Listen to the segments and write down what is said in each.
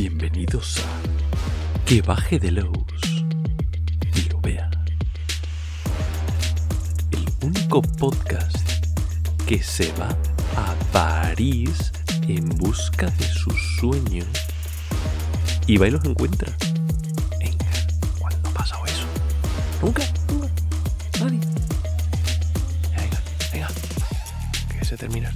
Bienvenidos a Que baje de los y lo vea. El único podcast que se va a París en busca de sus sueños y va y los encuentra. Venga, ¿cuándo ha pasado eso? ¿Nunca? ¿Nunca? ¿Nadie? Venga, venga. Que se termina.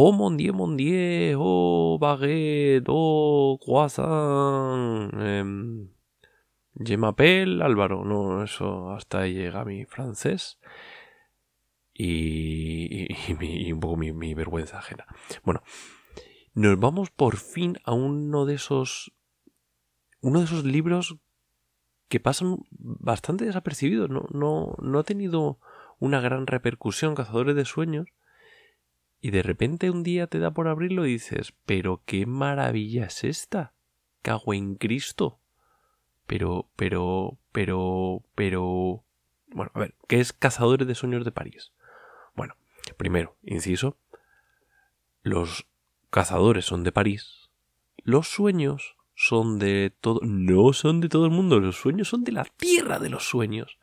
Oh mon dieu, mon dieu, oh baguette, oh croissant. em, je m'appelle Álvaro. No, eso hasta ahí llega mi francés. Y, un poco mi, vergüenza ajena. Bueno, nos vamos por fin a uno de esos. Uno de esos libros que pasan bastante desapercibidos. No, no ha tenido una gran repercusión, Cazadores de Sueños. Y de repente un día te da por abrirlo y dices, pero qué maravilla es esta. Cago en Cristo. Pero, pero, pero, pero... Bueno, a ver, ¿qué es Cazadores de Sueños de París? Bueno, primero, inciso, los cazadores son de París, los sueños son de todo... No son de todo el mundo, los sueños son de la tierra de los sueños.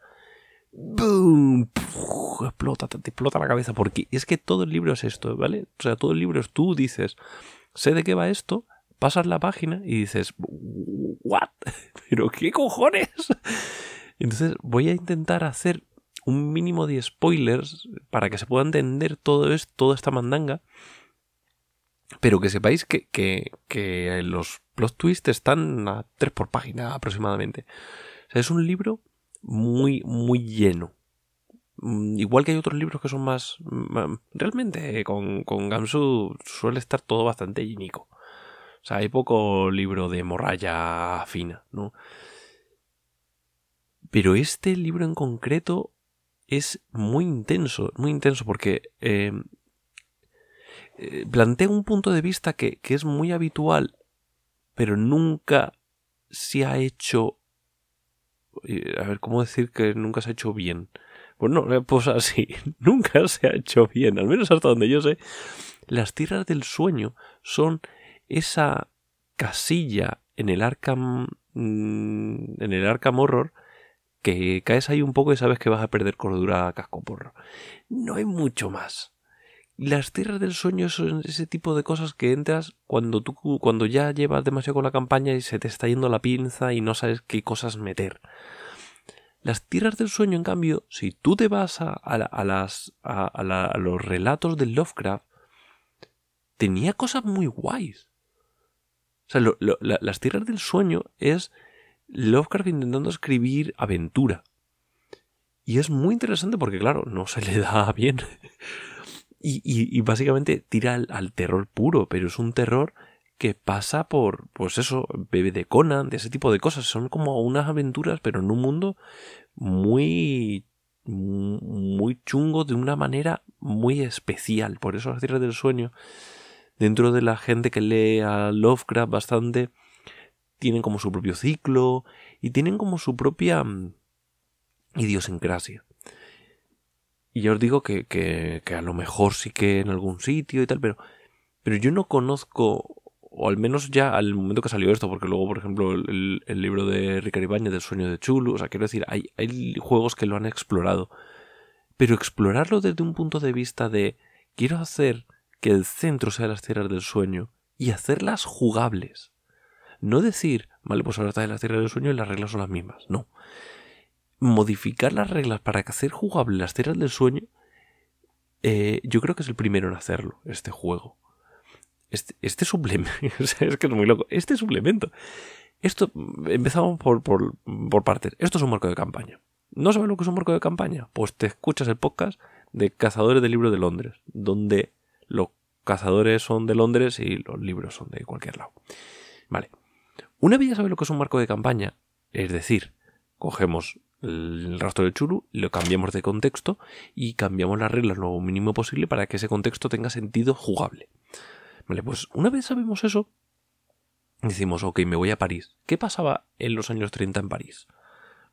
¡Boom! Puf, explota, te explota la cabeza, porque es que todo el libro es esto, ¿vale? O sea, todo el libro es tú dices, sé de qué va esto, pasas la página y dices, ¿what? ¿Pero qué cojones? Entonces voy a intentar hacer un mínimo de spoilers para que se pueda entender todo esto, toda esta mandanga, pero que sepáis que, que, que los plot twists están a tres por página aproximadamente. O sea, es un libro muy, muy lleno. Mm, Igual que hay otros libros que son más... mm, Realmente con, con Gamsu suele estar todo bastante llenico. O sea, hay poco libro de morralla fina, ¿no? Pero este libro en concreto es muy intenso, muy intenso porque eh, eh, plantea un punto de vista que, que es muy habitual, pero nunca se ha hecho... A ver, ¿cómo decir que nunca se ha hecho bien? Pues no, eh, pues así, nunca se ha hecho bien, al menos hasta donde yo sé. Las tierras del sueño son esa casilla en el Arkham mm, en el Arkham Horror que caes ahí un poco y sabes que vas a perder cordura a casco porro. No hay mucho más. Las tierras del sueño son ese tipo de cosas que entras cuando tú cuando ya llevas demasiado con la campaña y se te está yendo la pinza y no sabes qué cosas meter. Las tierras del sueño, en cambio, si tú te vas a, a a las, a, los relatos de Lovecraft, tenía cosas muy guays. O sea, las tierras del sueño es Lovecraft intentando escribir aventura. Y es muy interesante porque, claro, no se le da bien. Y, básicamente tira al, terror puro, pero es un terror que pasa por, pues eso, bebe de Conan, de ese tipo de cosas. Son como unas aventuras, pero en un mundo muy muy chungo de una manera muy especial. Por eso las tierras del sueño, dentro de la gente que lee a Lovecraft bastante, tienen como su propio ciclo y tienen como su propia mm, idiosincrasia. Y os digo que, que, que a lo mejor sí que en algún sitio y tal, pero, pero yo no conozco, o al menos ya al momento que salió esto, porque luego, por ejemplo, el, el libro de Ricardo Ibáñez del sueño de Chulu, o sea, quiero decir, hay, hay juegos que lo han explorado, pero explorarlo desde un punto de vista de quiero hacer que el centro sea las tierras del sueño y hacerlas jugables. No decir, vale, pues ahora está en las tierras del sueño y las reglas son las mismas. No. Modificar las reglas para hacer jugables las tierras del sueño, eh, yo creo que es el primero en hacerlo, este juego. Este, este suplemento, es que es muy loco, este suplemento. Esto, empezamos por, por, por partes. Esto es un marco de campaña. ¿No sabes lo que es un marco de campaña? Pues te escuchas el podcast de Cazadores del Libro de Londres, donde los cazadores son de Londres y los libros son de cualquier lado. Vale. Una vez ya sabes lo que es un marco de campaña, es decir, cogemos el rastro del churu, lo cambiamos de contexto y cambiamos las reglas lo mínimo posible para que ese contexto tenga sentido jugable. Vale, pues una vez sabemos eso, decimos, ok, me voy a París. ¿Qué pasaba en los años 30 en París?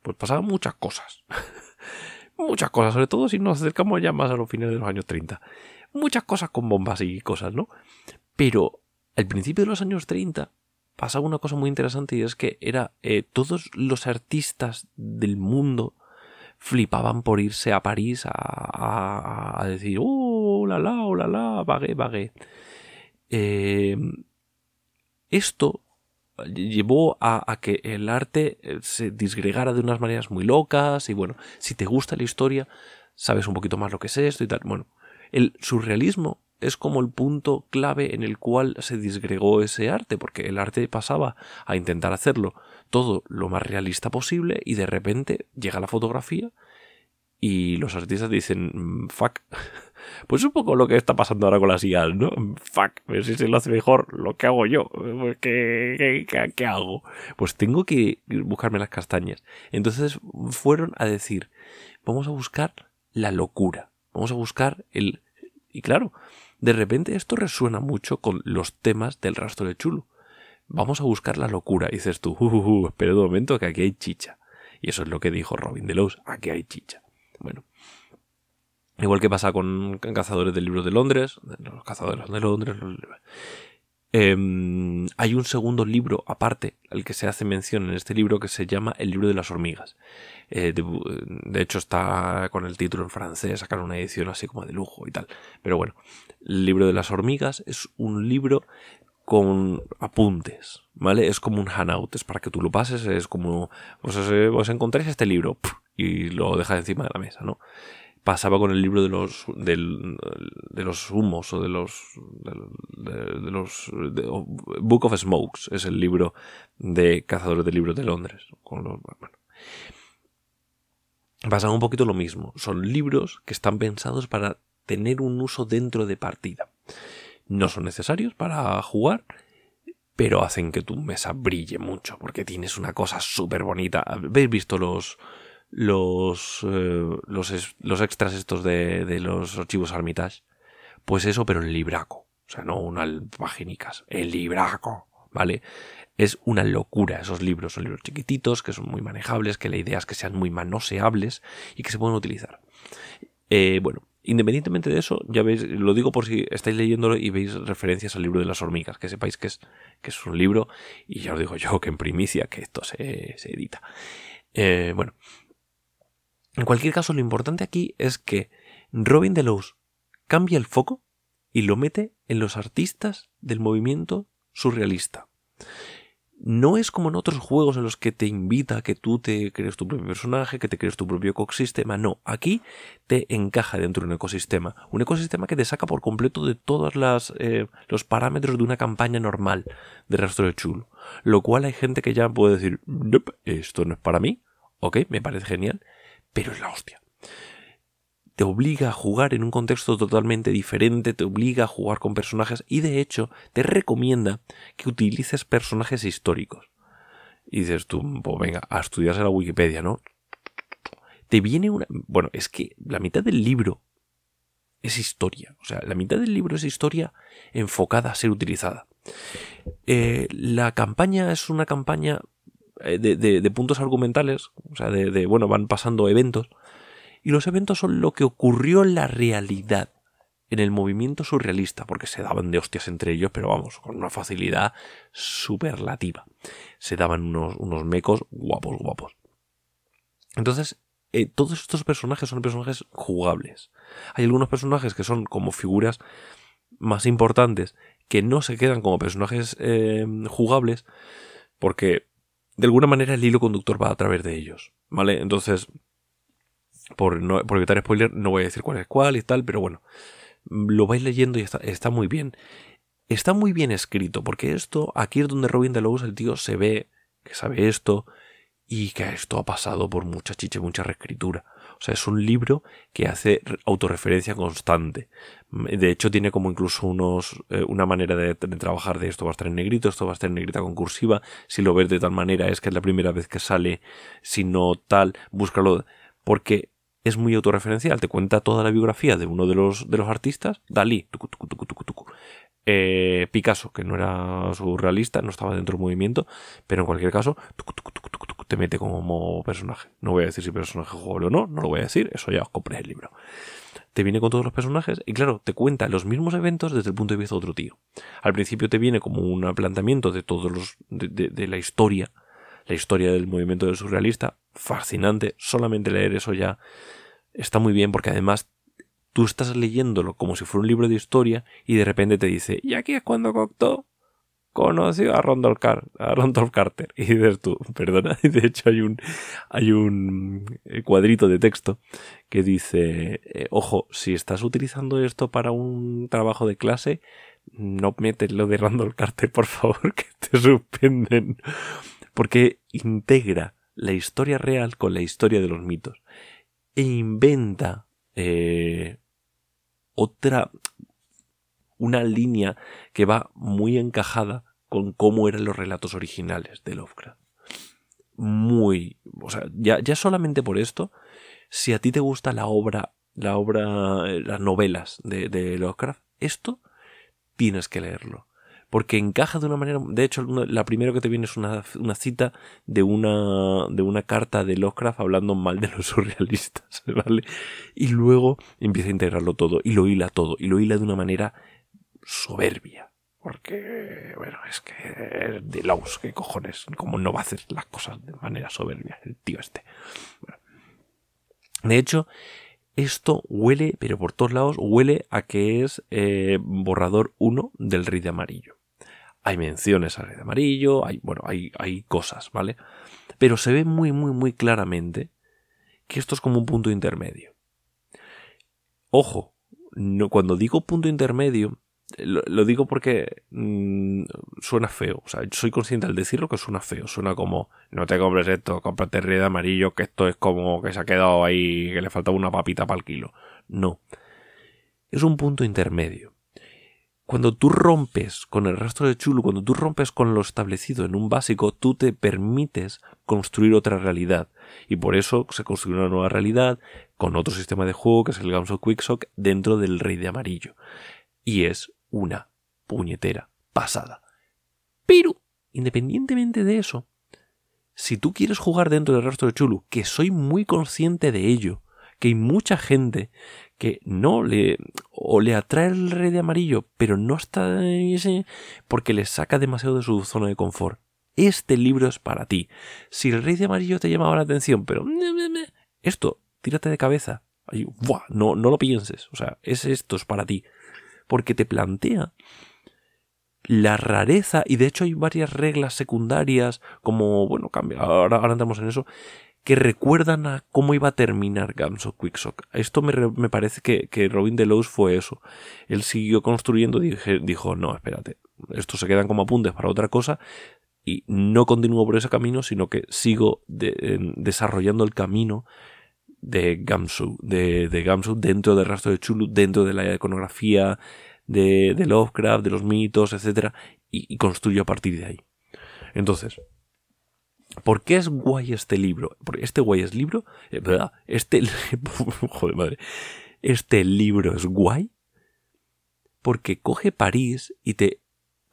Pues pasaban muchas cosas. muchas cosas, sobre todo si nos acercamos ya más a los finales de los años 30. Muchas cosas con bombas y cosas, ¿no? Pero al principio de los años 30 pasaba una cosa muy interesante y es que era eh, todos los artistas del mundo flipaban por irse a París a, a, decir, oh, la la, oh, la la, vagué, vagué. Eh, esto llevó a, que el arte eh, se disgregara de unas maneras muy locas y bueno, si te gusta la historia, sabes un poquito más lo que es esto y tal. Bueno, el surrealismo es como el punto clave en el cual se disgregó ese arte, porque el arte pasaba a intentar hacerlo todo lo más realista posible y de repente llega la fotografía y los artistas dicen, mm, fuck. Pues un poco lo que está pasando ahora con las IA, ¿no? Fuck, ver si se lo hace mejor lo que hago yo. ¿Qué, qué, hago? Pues tengo que buscarme las castañas. Entonces fueron a decir, vamos a buscar la locura. Vamos a buscar el... Y claro, de repente esto resuena mucho con los temas del rastro de Chulo. Vamos a buscar la locura. Y dices tú, uh, uh, uh, espera un momento que aquí hay chicha. Y eso es lo que dijo Robin Delos, aquí hay chicha. Bueno, igual que pasa con Cazadores del Libro de Londres, los Cazadores de Londres, em, hay un segundo libro aparte al que se hace mención en este libro que se llama El libro de las hormigas. Eh, de, hecho está con el título en francés, sacaron una edición así como de lujo y tal. Pero bueno, el libro de las hormigas es un libro con apuntes, ¿vale? Es como un handout, es para que tú lo pases, es como, pues, os encontréis este libro y lo dejas encima de la mesa, ¿no? Pasaba con el libro de los, de los humos o de los, de, los Book of Smokes, es el libro de Cazadores de Libros de Londres. Con los, bueno. Pasaba un poquito lo mismo, son libros que están pensados para tener un uso dentro de partida no son necesarios para jugar, pero hacen que tu mesa brille mucho, porque tienes una cosa súper bonita. ¿Habéis visto los los, eh, los, extras estos de, de, los archivos Armitage? Pues eso, pero en libraco. O sea, no unas paginicas, el libraco, ¿vale? Es una locura esos libros. Son libros chiquititos, que son muy manejables, que la idea es que sean muy manoseables y que se pueden utilizar. Eh, bueno, Independientemente de eso, ya veis, lo digo por si estáis leyéndolo y veis referencias al libro de las hormigas, que sepáis que es, que es un libro, y ya os digo yo que en primicia que esto se, edita. Eh, bueno, en cualquier caso, lo importante aquí es que Robin Delos cambia el foco y lo mete en los artistas del movimiento surrealista no es como en otros juegos en los que te invita a que tú te crees tu propio personaje, que te crees tu propio ecosistema. No, aquí te encaja dentro de un ecosistema. Un ecosistema que te saca por completo de todos eh, los parámetros de una campaña normal de rastro de chulo. Lo cual hay gente que ya puede decir, esto no es para mí. Ok, me parece genial, pero es la hostia te obliga a jugar en un contexto totalmente diferente, te obliga a jugar con personajes y de hecho te recomienda que utilices personajes históricos. Y dices tú, pues venga, a estudiarse la Wikipedia, ¿no? Te viene una... Bueno, es que la mitad del libro es historia. O sea, la mitad del libro es historia enfocada a ser utilizada. Eh, la campaña es una campaña eh, de, puntos argumentales, o sea, de, de, bueno, van pasando eventos y los eventos son lo que ocurrió en la realidad, en el movimiento surrealista, porque se daban de hostias entre ellos, pero vamos, con una facilidad superlativa. Se daban unos, unos mecos guapos, guapos. Entonces, eh, todos estos personajes son personajes jugables. Hay algunos personajes que son como figuras más importantes que no se quedan como personajes eh, jugables porque de alguna manera el hilo conductor va a través de ellos. ¿Vale? Entonces, por, no, por evitar spoiler, no voy a decir cuál es cuál y tal, pero bueno, lo vais leyendo y está, muy bien. Está muy bien escrito, porque esto, aquí es donde Robin Delos, el tío, se ve que sabe esto y que esto ha pasado por mucha chicha, mucha reescritura. Sea, es un libro que hace autorreferencia constante. De hecho, tiene como incluso unos, eh, una manera de, de, trabajar de esto va a estar en negrito, esto va a estar en negrita concursiva. Si lo ves de tal manera es que es la primera vez que sale, si no tal, búscalo. Porque es muy autorreferencial, te cuenta toda la biografía de uno de los, de los artistas, Dalí, eh, Picasso, que no era surrealista, no estaba dentro del movimiento, pero en cualquier caso, te mete como personaje. No voy a decir si personaje jugable o no, no lo voy a decir, eso ya os compré el libro. Te viene con todos los personajes y claro, te cuenta los mismos eventos desde el punto de vista de otro tío. Al principio te viene como un planteamiento de todos los. de, la historia, la historia del movimiento del surrealista, fascinante. Solamente leer eso ya está muy bien porque además tú estás leyéndolo como si fuera un libro de historia y de repente te dice, y aquí es cuando Cocteau conoció a Randolph, Carter. Y dices tú, perdona, de hecho hay un, hay un eh, cuadrito de texto que dice, eh, ojo, si estás utilizando esto para un trabajo de clase, no metes lo de Randolph Carter, por favor, que te suspenden. Porque integra la historia real con la historia de los mitos. E inventa eh, otra, una línea que va muy encajada con cómo eran los relatos originales de Lovecraft. Muy, o sea, ya, ya solamente por esto, si a ti te gusta la obra, la obra, eh, las novelas de, Lovecraft, esto tienes que leerlo porque encaja de una manera. De hecho, la primera que te viene es una, cita de una, de una carta de Lovecraft hablando mal de los surrealistas, ¿vale? Y luego empieza a integrarlo todo y lo hila todo y lo hila de una manera soberbia. Porque, bueno, es que de Laus, ¿qué cojones? ¿Cómo no va a hacer las cosas de manera soberbia el tío este? De hecho, esto huele, pero por todos lados, huele a que es eh, borrador 1 del Rey de Amarillo hay menciones al de amarillo, hay, bueno, hay, hay cosas, ¿vale? Pero se ve muy, muy, muy claramente que esto es como un punto intermedio. Ojo, no, cuando digo punto intermedio, lo, digo porque mm, suena feo. O sea, soy consciente al decirlo que suena feo. Suena como, no te compres esto, cómprate el de amarillo, que esto es como que se ha quedado ahí, que le faltaba una papita para el kilo. No. Es un punto intermedio cuando tú rompes con el rastro de Chulu, cuando tú rompes con lo establecido en un básico, tú te permites construir otra realidad. Y por eso se construye una nueva realidad con otro sistema de juego que es el Games Quicksock dentro del Rey de Amarillo. Y es una puñetera pasada. Pero, independientemente de eso, si tú quieres jugar dentro del rastro de Chulu, que soy muy consciente de ello, que hay mucha gente que no le o le atrae el rey de amarillo, pero no está porque le saca demasiado de su zona de confort. Este libro es para ti. Si el rey de amarillo te llamaba la atención, pero esto, tírate de cabeza. No, no lo pienses. O sea, es esto, es para ti. Porque te plantea la rareza, y de hecho hay varias reglas secundarias, como, bueno, cambia, ahora, ahora entramos en eso, que recuerdan a cómo iba a terminar Games of Quicksock. Esto me, parece que, que, Robin Delos fue eso. Él siguió construyendo y dijo, no, espérate, estos se quedan como apuntes para otra cosa y no continúo por ese camino, sino que sigo desarrollando el camino de Gamsu, de, de Gamsu dentro del rastro de Chulu, dentro de la iconografía de, de Lovecraft, de los mitos, etc. Y, y construyo a partir de ahí. Entonces, ¿Por qué es guay este libro? Porque este guay es libro. Eh, este. Joder, madre. Este libro es guay. Porque coge París y te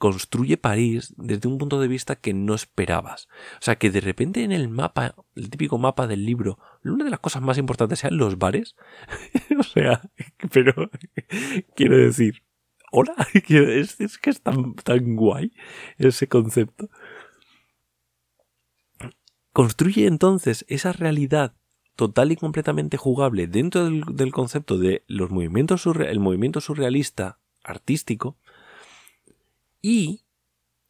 construye París desde un punto de vista que no esperabas. O sea, que de repente en el mapa, el típico mapa del libro, una de las cosas más importantes sean los bares. o sea, pero quiero decir, hola, es, que es tan, tan guay ese concepto. Construye entonces esa realidad total y completamente jugable dentro del, concepto de los movimientos el movimiento surrealista artístico y,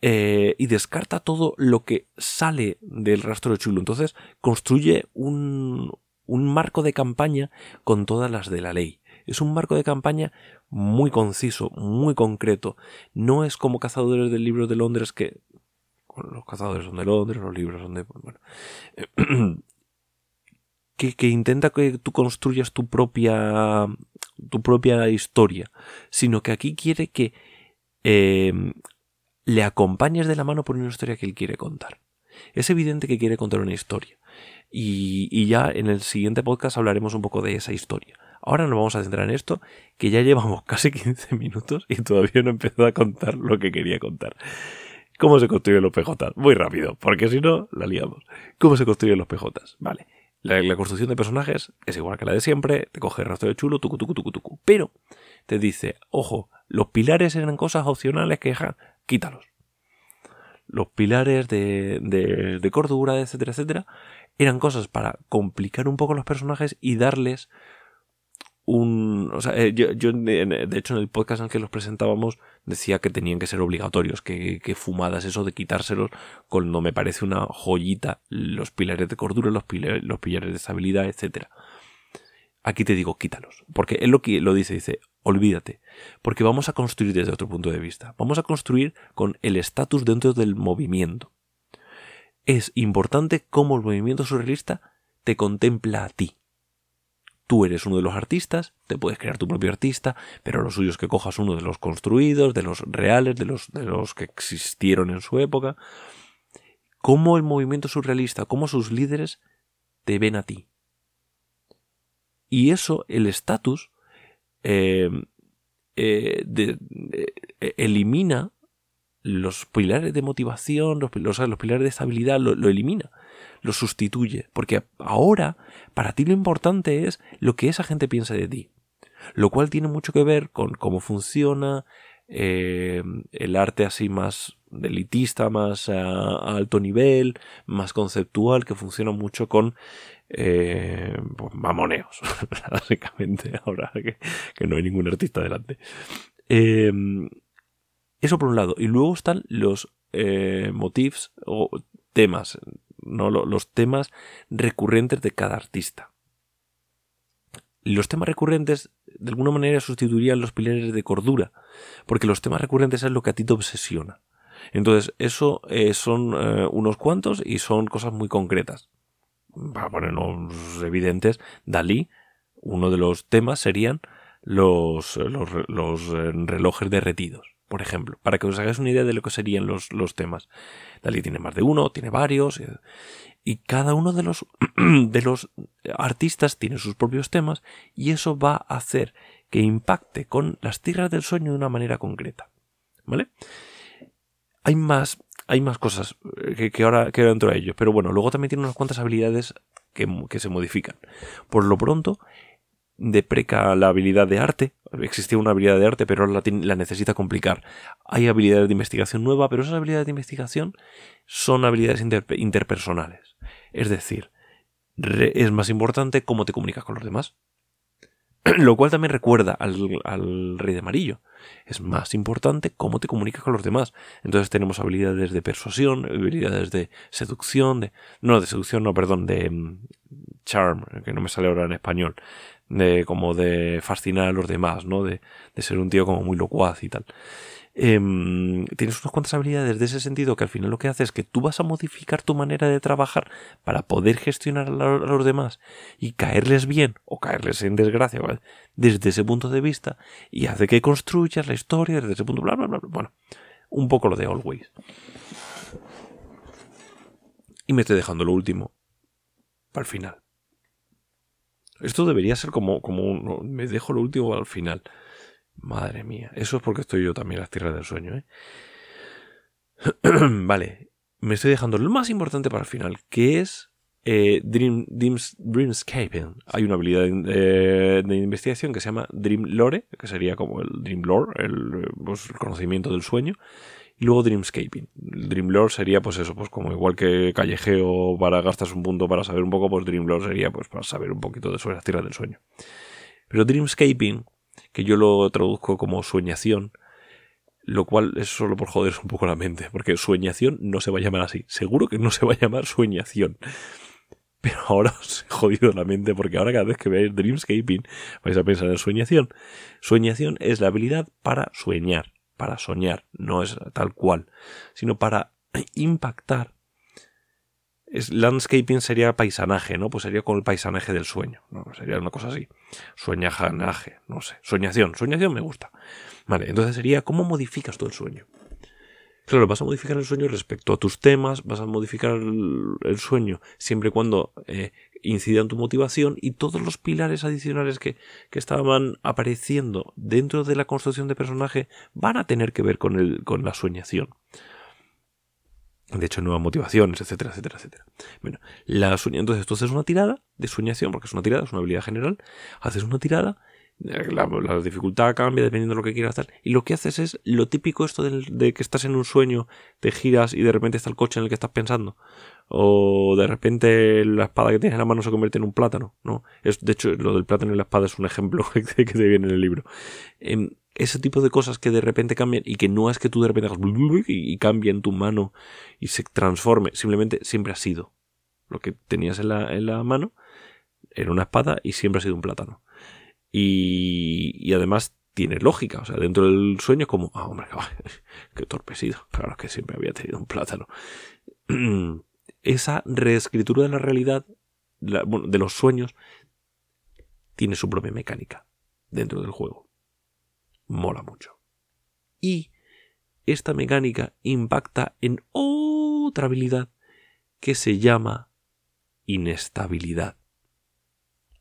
eh, y descarta todo lo que sale del rastro de chulo. Entonces construye un, un marco de campaña con todas las de la ley. Es un marco de campaña muy conciso, muy concreto. No es como Cazadores del Libro de Londres que los cazadores son de Londres, los libros son de... Bueno, que, intenta que tú construyas tu propia, tu propia historia, sino que aquí quiere que em, le acompañes de la mano por una historia que él quiere contar. Es evidente que quiere contar una historia. Y, ya en el siguiente podcast hablaremos un poco de esa historia. Ahora nos vamos a centrar en esto, que ya llevamos casi 15 minutos y todavía no he empezado a contar lo que quería contar. ¿Cómo se construyen los PJ? Muy rápido, porque si no, la liamos. ¿Cómo se construyen los PJ? Vale. La, construcción de personajes es igual que la de siempre, te coge el rastro de chulo, tucu, tucu, tucu, tucu. Pero te dice, ojo, los pilares eran cosas opcionales que ja, quítalos. Los pilares de, de, de cordura, etcétera, etcétera, eran cosas para complicar un poco los personajes y darles un... O sea, eh, yo, de hecho en el podcast en el que los presentábamos decía que tenían que ser obligatorios, que, fumadas eso de quitárselos cuando me parece una joyita los pilares de cordura, los pilares, los pilares de estabilidad, etc. Aquí te digo, quítalos, porque él lo, lo dice, dice, olvídate, porque vamos a construir desde otro punto de vista, vamos a construir con el estatus dentro del movimiento. Es importante cómo el movimiento surrealista te contempla a ti Tú eres uno de los artistas, te puedes crear tu propio artista, pero lo suyo es que cojas uno de los construidos, de los reales, de los, de los que existieron en su época. Cómo el movimiento surrealista, cómo sus líderes te ven a ti. Y eso, el estatus, eh, eh, eh, elimina los pilares de motivación, los, pilares de estabilidad, lo elimina lo sustituye, porque ahora para ti lo importante es lo que esa gente piensa de ti, lo cual tiene mucho que ver con cómo funciona eh, el arte así más elitista, más a, alto nivel, más conceptual, que funciona mucho con eh, pues, mamoneos, básicamente, ahora que, no hay ningún artista delante. Eh, eso por un lado. Y luego están los eh, motifs o temas ¿no? los temas recurrentes de cada artista. Los temas recurrentes de alguna manera sustituirían los pilares de cordura, porque los temas recurrentes es lo que a ti te obsesiona. Entonces, eso eh, son eh, unos cuantos y son cosas muy concretas. Para ponernos evidentes, Dalí, uno de los temas serían los, los, los eh, relojes derretidos por ejemplo, para que os hagáis una idea de lo que serían los, los temas. Dalí tiene más de uno, tiene varios, eh, y cada uno de los, de los artistas tiene sus propios temas, y eso va a hacer que impacte con las tierras del sueño de una manera concreta. ¿Vale? Hay más, hay más cosas eh, que, ahora, que dentro de ellos, pero bueno, luego también tiene unas cuantas habilidades que, que se modifican. Por lo pronto, depreca la habilidad de arte. Existía una habilidad de arte, pero ahora la, necesita complicar. Hay habilidades de investigación nueva, pero esas habilidades de investigación son habilidades interpersonales. Es decir, es más importante cómo te comunicas con los demás. Lo cual también recuerda al, rey de amarillo. Es más importante cómo te comunicas con los demás. Entonces tenemos habilidades de persuasión, habilidades de seducción, de... No, de seducción, no, perdón, de mm, charm, que no me sale ahora en español de como de fascinar a los demás, ¿no? De, de ser un tío como muy locuaz y tal. Em, tienes unas cuantas habilidades de ese sentido que al final lo que hace es que tú vas a modificar tu manera de trabajar para poder gestionar a, los demás y caerles bien o caerles en desgracia desde ese punto de vista y hace que construyas la historia desde ese punto bla bla bla, bueno un poco lo de always. Y me estoy dejando lo último para el final. Esto debería ser como, como un, me dejo lo último al final. Madre mía, eso es porque estoy yo también en las tierras del sueño, ¿eh? vale, me estoy dejando lo más importante para el final, que es eh, Dream, Dreamscaping. Hay una habilidad de, investigación que se llama Dream Lore, que sería como el Dream Lore, el, pues, el conocimiento del sueño. Y luego Dreamscaping. Dreamlore sería, pues eso, pues como igual que callejeo para gastas un punto para saber un poco, pues Dreamlore sería pues para saber un poquito de sobre las tierras del sueño. Pero Dreamscaping, que yo lo traduzco como sueñación, lo cual es solo por joder un poco la mente, porque sueñación no se va a llamar así. Seguro que no se va a llamar sueñación. Pero ahora os he jodido la mente porque ahora cada vez que veáis Dreamscaping vais a pensar en sueñación. Sueñación es la habilidad para sueñar para soñar, no es tal cual, sino para impactar. Es, landscaping sería paisanaje, ¿no? Pues sería con el paisanaje del sueño, ¿no? Sería una cosa así. Sueñajanaje, no sé. Soñación, soñación me gusta. Vale, entonces sería cómo modificas todo el sueño. Claro, vas a modificar el sueño respecto a tus temas, vas a modificar el, sueño siempre y cuando eh, incida en tu motivación y todos los pilares adicionales que, estaban apareciendo dentro de la construcción de personaje van a tener que ver con, el, con la soñación. De hecho, nuevas motivaciones, etcétera, etcétera, etcétera. Bueno, la entonces tú haces una tirada de sueñación, porque es una tirada, es una habilidad general. Haces una tirada, la, dificultad cambia dependiendo de lo que quieras hacer. Y lo que haces es lo típico esto de, que estás en un sueño, te giras y de repente está el coche en el que estás pensando. O de repente la espada que tienes en la mano se convierte en un plátano. ¿no? Es, de hecho, lo del plátano y la espada es un ejemplo que que te viene en el libro. Em, ese tipo de cosas que de repente cambian y que no es que tú de repente hagas y, cambie en tu mano y se transforme, simplemente siempre ha sido. Lo que tenías en la, en la mano era una espada y siempre ha sido un plátano. Y, y además tiene lógica, o sea, dentro del sueño es como, ah, hombre, qué torpecido, claro que siempre había tenido un plátano. Esa reescritura de la realidad, de los sueños, tiene su propia mecánica dentro del juego mola mucho. Y esta mecánica impacta en otra habilidad que se llama inestabilidad.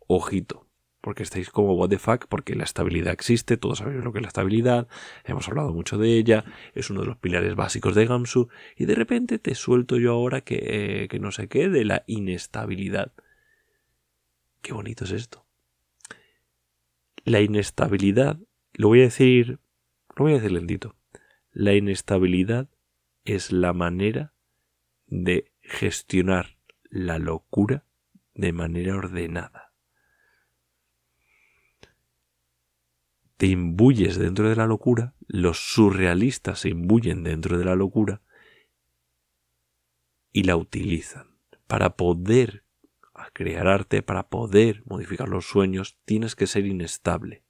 Ojito, porque estáis como what the fuck, porque la estabilidad existe, todos sabéis lo que es la estabilidad, hemos hablado mucho de ella, es uno de los pilares básicos de Gamsu, y de repente te suelto yo ahora que, que no sé qué de la inestabilidad. Qué bonito es esto. La inestabilidad lo voy a decir, lo voy a decir lentito. La inestabilidad es la manera de gestionar la locura de manera ordenada. Te imbuyes dentro de la locura, los surrealistas se imbuyen dentro de la locura y la utilizan. Para poder crear arte, para poder modificar los sueños, tienes que ser inestable.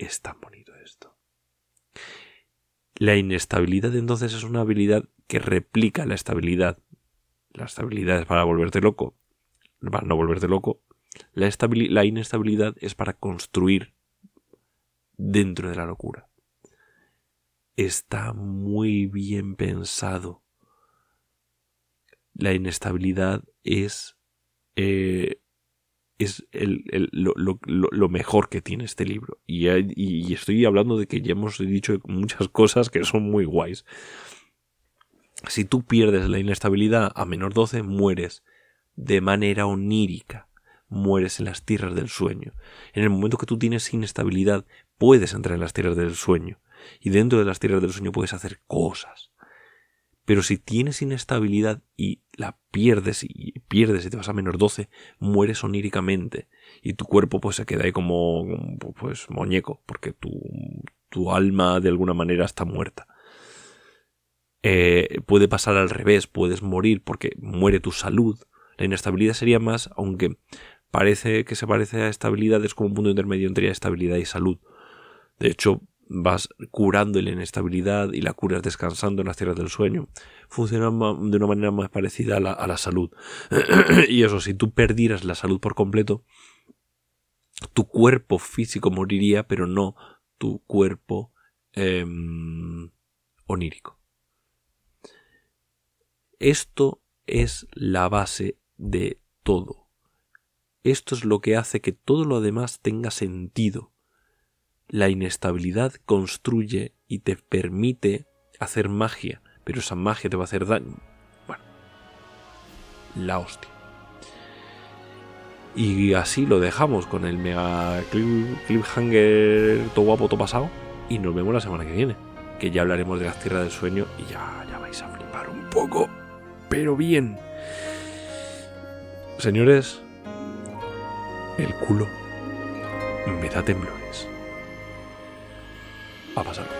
Es tan bonito esto. La inestabilidad entonces es una habilidad que replica la estabilidad. La estabilidad es para volverte loco, para no volverte loco. La, la inestabilidad es para construir dentro de la locura. Está muy bien pensado. La inestabilidad es eh, es lo, mejor que tiene este libro. Y, estoy hablando de que ya hemos dicho muchas cosas que son muy guays. Si tú pierdes la inestabilidad a menor 12, mueres de manera onírica. Mueres en las tierras del sueño. En el momento que tú tienes inestabilidad, puedes entrar en las tierras del sueño. Y dentro de las tierras del sueño puedes hacer cosas. Pero si tienes inestabilidad y la pierdes y pierdes y te vas a menos 12, mueres oníricamente y tu cuerpo pues se queda ahí como pues muñeco porque tu, tu alma de alguna manera está muerta. Eh, puede pasar al revés, puedes morir porque muere tu salud. La inestabilidad sería más, aunque parece que se parece a estabilidad, es como un punto intermedio entre estabilidad y salud. De hecho, vas curando la inestabilidad y la curas descansando en las tierras del sueño. Funciona de una manera más parecida a la, salud. y eso, si tú perdieras la salud por completo, tu cuerpo físico moriría, pero no tu cuerpo em, onírico. Esto es la base de todo. Esto es lo que hace que todo lo demás tenga sentido la inestabilidad construye y te permite hacer magia, pero esa magia te va a hacer daño. Bueno, la hostia. Y así lo dejamos con el mega cliffhanger todo guapo, todo pasado. Y nos vemos la semana que viene. Que ya hablaremos de las tierras del sueño y ya, ya vais a flipar un poco. Pero bien. Señores, el culo me da temblores a pasar.